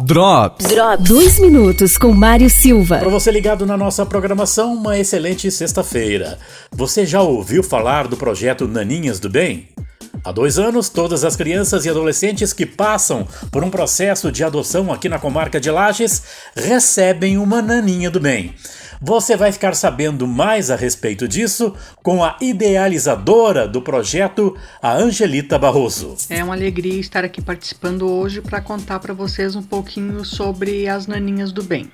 Drops. Drops. Dois minutos com Mário Silva. Para você ligado na nossa programação, uma excelente sexta-feira. Você já ouviu falar do projeto Naninhas do Bem? Há dois anos, todas as crianças e adolescentes que passam por um processo de adoção aqui na comarca de Lages recebem uma naninha do bem. Você vai ficar sabendo mais a respeito disso com a idealizadora do projeto, a Angelita Barroso. É uma alegria estar aqui participando hoje para contar para vocês um pouquinho sobre as Naninhas do Bem.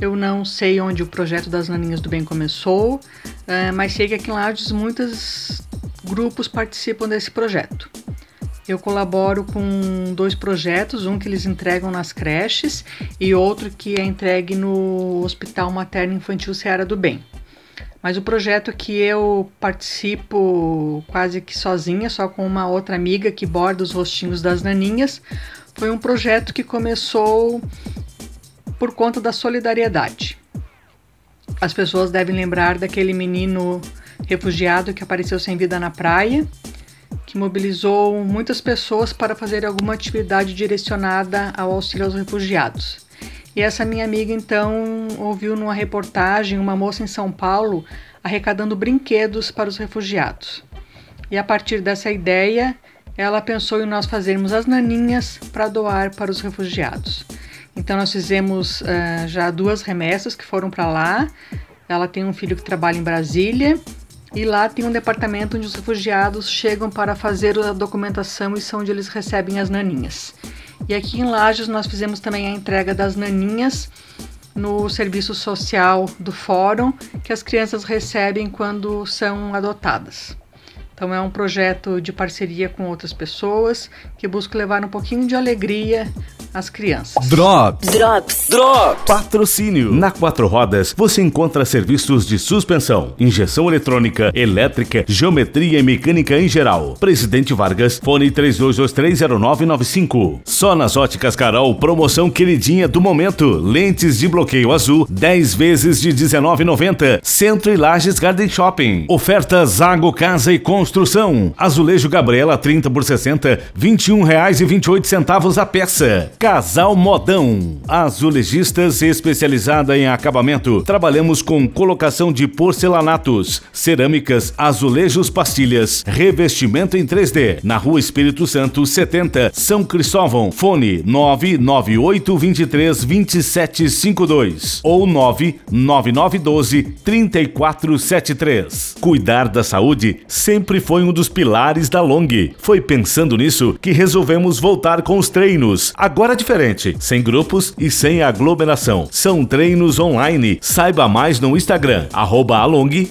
Eu não sei onde o projeto das Naninhas do Bem começou, eh, mas sei que aqui em Lages muitos grupos participam desse projeto. Eu colaboro com dois projetos, um que eles entregam nas creches e outro que é entregue no Hospital Materno Infantil Seara do Bem. Mas o projeto que eu participo quase que sozinha, só com uma outra amiga que borda os rostinhos das naninhas, foi um projeto que começou por conta da solidariedade. As pessoas devem lembrar daquele menino refugiado que apareceu sem vida na praia que mobilizou muitas pessoas para fazer alguma atividade direcionada ao auxílio aos refugiados. E essa minha amiga então ouviu numa reportagem uma moça em São Paulo arrecadando brinquedos para os refugiados. E a partir dessa ideia, ela pensou em nós fazermos as naninhas para doar para os refugiados. Então nós fizemos uh, já duas remessas que foram para lá. Ela tem um filho que trabalha em Brasília e lá tem um departamento onde os refugiados chegam para fazer a documentação e são onde eles recebem as naninhas. E aqui em Lages nós fizemos também a entrega das naninhas no serviço social do fórum que as crianças recebem quando são adotadas. Então é um projeto de parceria com outras pessoas que busca levar um pouquinho de alegria às crianças. Drops. Drops. Drops. Patrocínio. Na Quatro Rodas você encontra serviços de suspensão, injeção eletrônica, elétrica, geometria e mecânica em geral. Presidente Vargas, fone 32230995. Só nas óticas Carol, promoção queridinha do momento. Lentes de bloqueio azul, 10 vezes de 19,90. Centro e Lages Garden Shopping. Oferta Zago Casa e Construção. Azulejo Gabriela 30 por 60, 21 reais e 28 centavos a peça. Casal Modão. Azulejistas especializada em acabamento. Trabalhamos com colocação de porcelanatos, cerâmicas, azulejos, pastilhas, revestimento em 3D. Na Rua Espírito Santo 70, São Cristóvão. Fone 998 23 2752 ou 99912 3473. Cuidar da saúde sempre foi um dos pilares da Long. Foi pensando nisso que resolvemos voltar com os treinos. Agora diferente, sem grupos e sem aglomeração. São treinos online. Saiba mais no Instagram, arroba along.